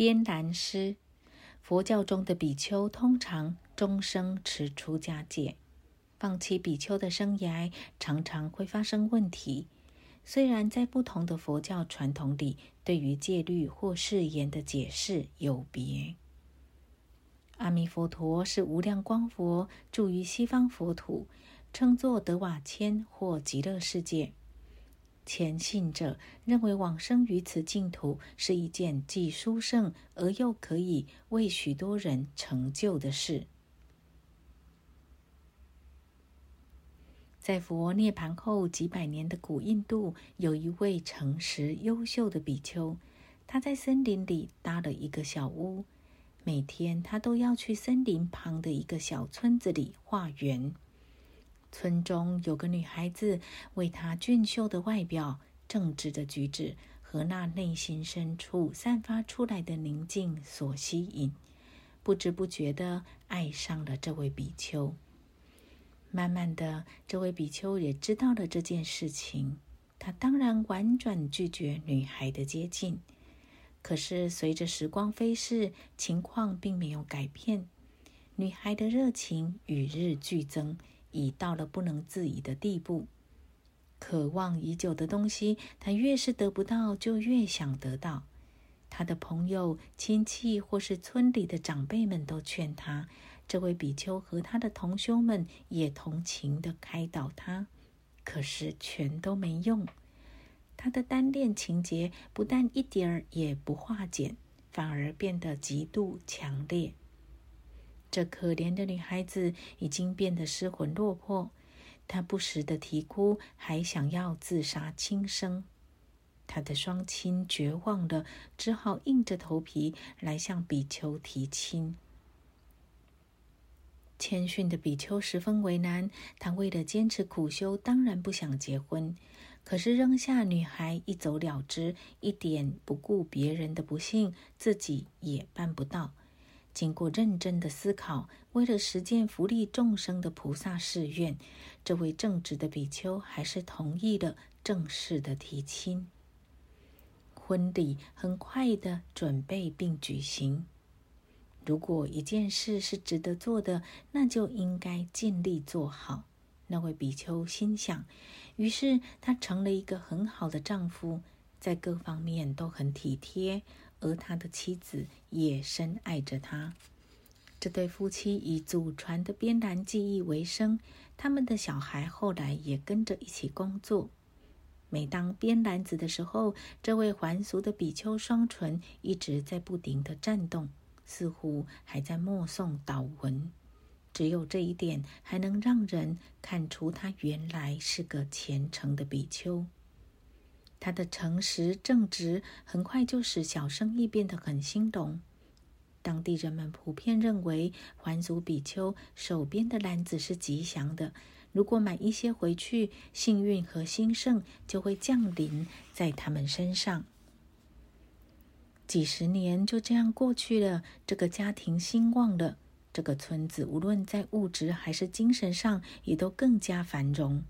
边南师，佛教中的比丘通常终生持出家戒，放弃比丘的生涯常常会发生问题。虽然在不同的佛教传统里，对于戒律或誓言的解释有别。阿弥陀佛是无量光佛，住于西方佛土，称作德瓦千或极乐世界。前信者认为往生于此净土是一件既殊胜而又可以为许多人成就的事。在佛涅盘后几百年的古印度，有一位诚实优秀的比丘，他在森林里搭了一个小屋。每天，他都要去森林旁的一个小村子里化缘。村中有个女孩子，为她俊秀的外表、正直的举止和那内心深处散发出来的宁静所吸引，不知不觉的爱上了这位比丘。慢慢的，这位比丘也知道了这件事情，他当然婉转拒绝女孩的接近。可是，随着时光飞逝，情况并没有改变。女孩的热情与日俱增，已到了不能自已的地步。渴望已久的东西，他越是得不到，就越想得到。他的朋友、亲戚或是村里的长辈们都劝他，这位比丘和他的同修们也同情的开导他，可是全都没用。他的单恋情节不但一点儿也不化减，反而变得极度强烈。这可怜的女孩子已经变得失魂落魄，她不时的啼哭，还想要自杀轻生。她的双亲绝望了，只好硬着头皮来向比丘提亲。谦逊的比丘十分为难，他为了坚持苦修，当然不想结婚。可是扔下女孩一走了之，一点不顾别人的不幸，自己也办不到。经过认真的思考，为了实践福利众生的菩萨誓愿，这位正直的比丘还是同意了正式的提亲。婚礼很快的准备并举行。如果一件事是值得做的，那就应该尽力做好。那位比丘心想。于是，他成了一个很好的丈夫，在各方面都很体贴，而他的妻子也深爱着他。这对夫妻以祖传的编篮技艺为生，他们的小孩后来也跟着一起工作。每当编篮子的时候，这位还俗的比丘双唇一直在不停的颤动，似乎还在默诵祷文。只有这一点，还能让人看出他原来是个虔诚的比丘。他的诚实正直，很快就使小生意变得很兴隆。当地人们普遍认为，还俗比丘手边的篮子是吉祥的，如果买一些回去，幸运和兴盛就会降临在他们身上。几十年就这样过去了，这个家庭兴旺了。这个村子无论在物质还是精神上，也都更加繁荣。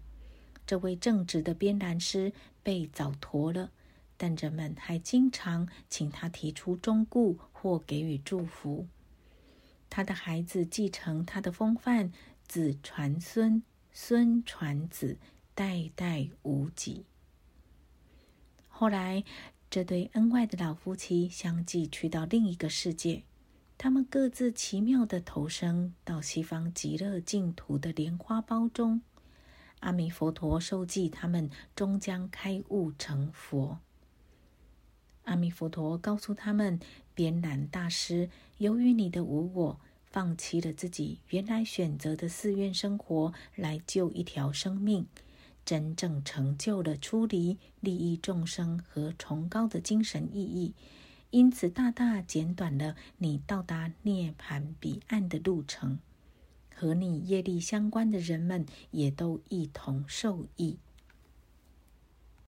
这位正直的编兰师被早陀了，但人们还经常请他提出忠固或给予祝福。他的孩子继承他的风范，子传孙，孙传子，代代无几。后来，这对恩爱的老夫妻相继去到另一个世界。他们各自奇妙的投生到西方极乐净土的莲花苞中，阿弥陀佛陀受记，他们终将开悟成佛。阿弥陀佛告诉他们：“边兰大师，由于你的无我，放弃了自己原来选择的寺院生活，来救一条生命，真正成就了出离、利益众生和崇高的精神意义。”因此，大大减短了你到达涅槃彼岸的路程，和你业力相关的人们也都一同受益。